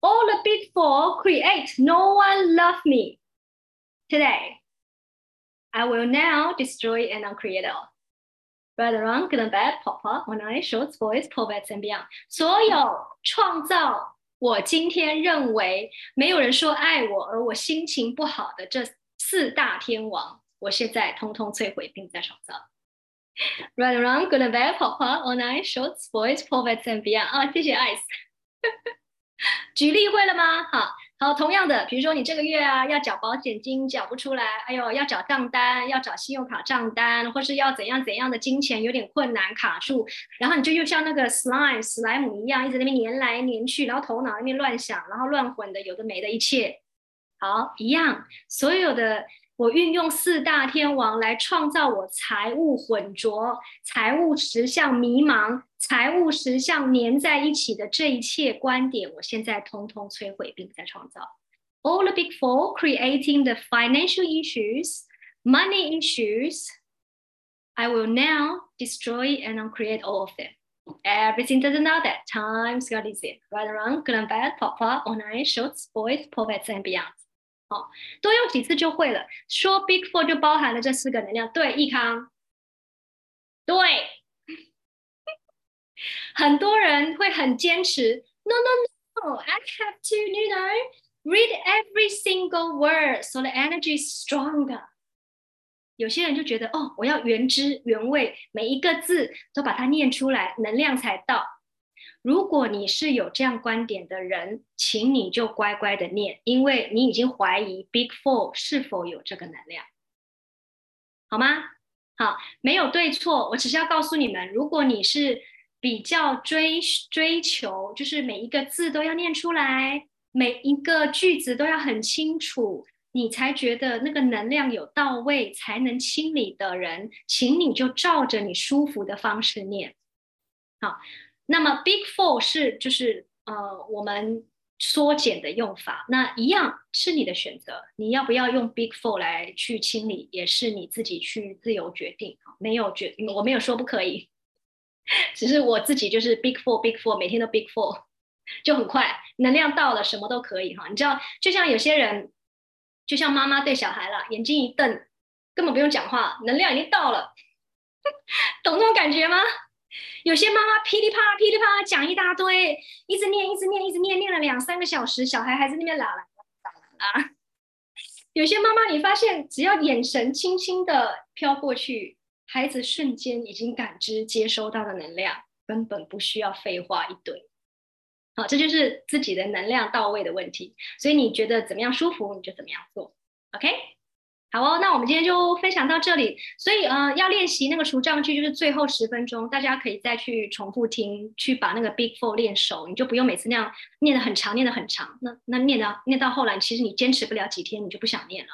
[SPEAKER 1] All the Big Four create no one love me today。I will now destroy and uncreate all. Right, wrong, good and bad, pop up, one eye, shorts, boys, poets and beyond. 所有创造 我今天认为没有人说爱我，而我心情不好的这四大天王，我现在通通摧毁并在创造。right around good and bad, papa, one eye, shorts, boys, poets and beyond. 啊，谢谢 Ice。举例会了吗？好。好，同样的，比如说你这个月啊要缴保险金缴不出来，哎呦要缴账单，要找信用卡账单，或是要怎样怎样的金钱有点困难卡住，然后你就又像那个 slime 史莱姆一样，一直那边粘来粘去，然后头脑那边乱想，然后乱混的有的没的一切，好一样，所有的。我运用四大天王来创造我财务混浊、财务实相迷茫、财务实相粘在一起的这一切观点，我现在通通摧毁并在创造。All the big four creating the financial issues, money issues, I will now destroy and uncreate all of them. Everything doesn't know that times got easy. Right around, good and bad, pop up, online, shorts, boys, poets, and beyond. 好，多用几次就会了。说 Big Four 就包含了这四个能量。对，易康，对，很多人会很坚持。No, no, no, I have to, you know, read every single word so the energy is stronger. 有些人就觉得，哦，我要原汁原味，每一个字都把它念出来，能量才到。如果你是有这样观点的人，请你就乖乖的念，因为你已经怀疑 Big Four 是否有这个能量，好吗？好，没有对错，我只是要告诉你们，如果你是比较追追求，就是每一个字都要念出来，每一个句子都要很清楚，你才觉得那个能量有到位，才能清理的人，请你就照着你舒服的方式念，好。那么 Big Four 是就是呃我们缩减的用法，那一样是你的选择，你要不要用 Big Four 来去清理，也是你自己去自由决定。没有决，我没有说不可以，只是我自己就是 Big Four Big Four，每天都 Big Four，就很快能量到了，什么都可以哈。你知道，就像有些人，就像妈妈对小孩了，眼睛一瞪，根本不用讲话，能量已经到了，懂这种感觉吗？有些妈妈噼里啪啦、噼里啪啦讲一大堆，一直念、一直念、一直念，念了两三个小时，小孩还在那边啦啦啦啦。有些妈妈，你发现只要眼神轻轻的飘过去，孩子瞬间已经感知接收到的能量，根本不需要废话一堆。好，这就是自己的能量到位的问题。所以你觉得怎么样舒服，你就怎么样做。OK。好哦，那我们今天就分享到这里。所以，呃，要练习那个除障句，就是最后十分钟，大家可以再去重复听，去把那个 Big Four 练熟，你就不用每次那样念得很长，念得很长。那那念到念到后来，其实你坚持不了几天，你就不想念了。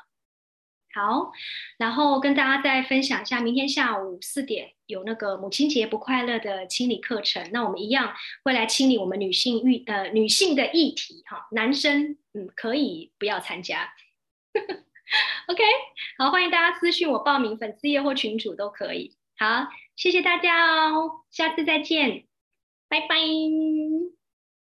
[SPEAKER 1] 好，然后跟大家再分享一下，明天下午四点有那个母亲节不快乐的清理课程。那我们一样会来清理我们女性育呃女性的议题哈，男生嗯可以不要参加。OK，好，欢迎大家私信我报名粉丝页或群主都可以。好，谢谢大家哦，下次再见，拜拜。